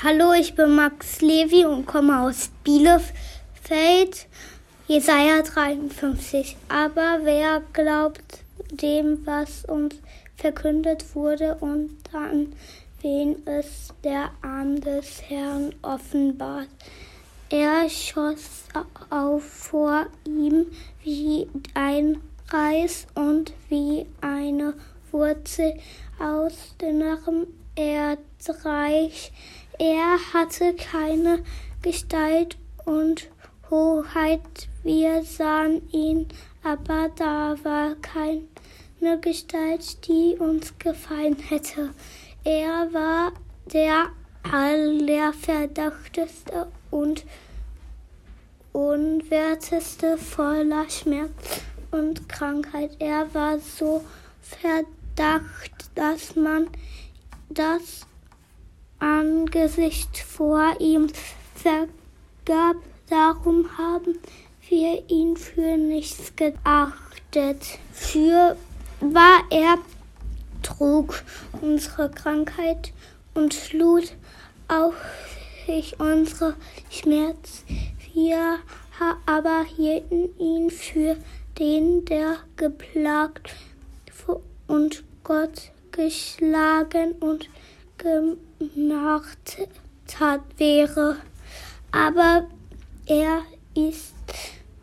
Hallo, ich bin Max Levi und komme aus Bielefeld. Jesaja 53. Aber wer glaubt dem, was uns verkündet wurde und an wen es der Arm des Herrn offenbart? Er schoss auf vor ihm wie ein Reis und wie eine Wurzel aus dünnerem Erdreich. Er hatte keine Gestalt und Hoheit, wir sahen ihn, aber da war keine Gestalt, die uns gefallen hätte. Er war der allerverdachteste und unwerteste voller Schmerz und Krankheit. Er war so verdacht, dass man das Angesicht vor ihm vergab. Darum haben wir ihn für nichts geachtet. Für war er trug unsere Krankheit und lud auf sich unsere Schmerz. Wir aber hielten ihn für den, der geplagt und Gott geschlagen und gemacht hat wäre. Aber er ist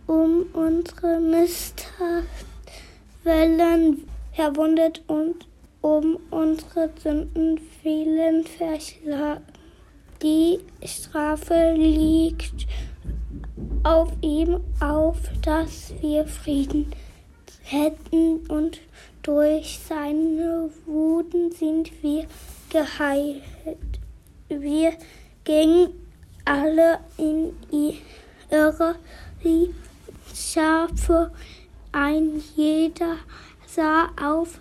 um unsere Misstat willen verwundet und um unsere Sünden willen verschlagen. Die Strafe liegt auf ihm auf, dass wir Frieden hätten und durch seine Wuten sind wir geheilt. Wir gingen alle in wie Schafe, ein jeder sah auf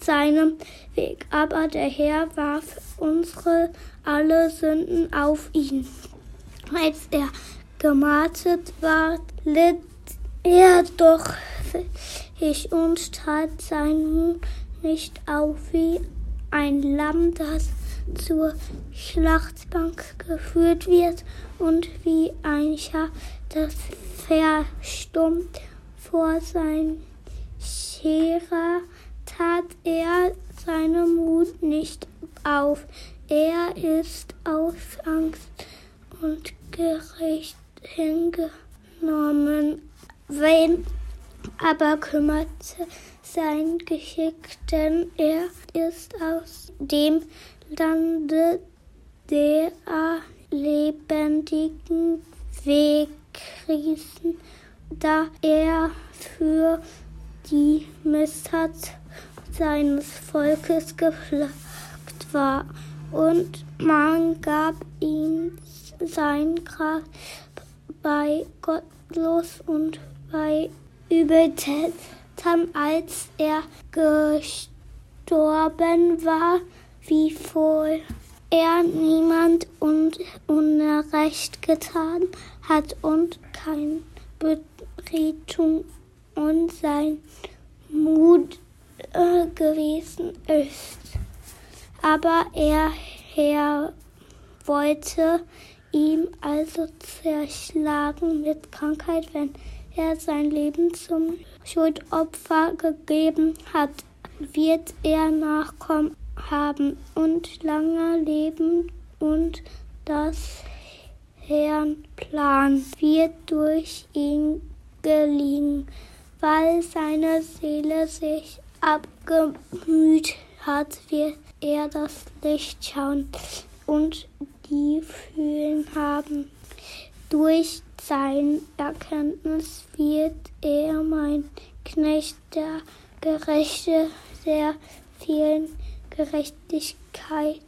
seinem Weg, aber der Herr warf unsere alle Sünden auf ihn. Als er gemartet war, litt er doch ich und tat sein Mund nicht auf wie ein Lamm, das zur Schlachtbank geführt wird und wie ein Schaf, das verstummt vor sein Scherer, tat er seinen Mut nicht auf. Er ist aus Angst und Gericht hingenommen. Wen aber kümmerte sein Geschick, denn er ist aus dem Lande der lebendigen Wegkrisen, da er für die Misstat seines Volkes geplagt war. Und man gab ihm sein Grab bei Gottlos und bei Übeltätern, als er gestorben war, wie voll er niemand und Unrecht getan hat und kein Betretung und sein Mut äh, gewesen ist. Aber er Herr wollte ihm also zerschlagen mit Krankheit, wenn er sein Leben zum Schuldopfer gegeben hat, wird er Nachkommen haben und lange leben und das Herrn Plan wird durch ihn gelingen, weil seine Seele sich abgemüht hat, wird er das Licht schauen und die fühlen haben. Durch sein Erkenntnis wird er mein Knecht, der Gerechte, der vielen Gerechtigkeit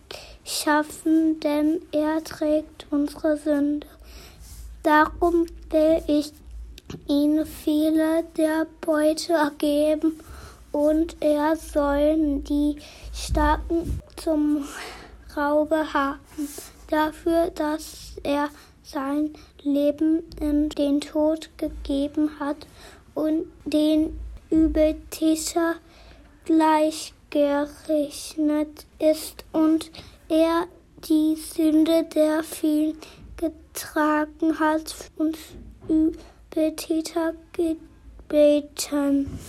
schaffen, denn er trägt unsere Sünde. Darum will ich ihm viele der Beute ergeben und er soll die Starken zum Raube haben, dafür, dass er sein Leben in den Tod gegeben hat und den Übeltäter gleichgerechnet ist und er die Sünde der vielen getragen hat und Übeltäter gebeten.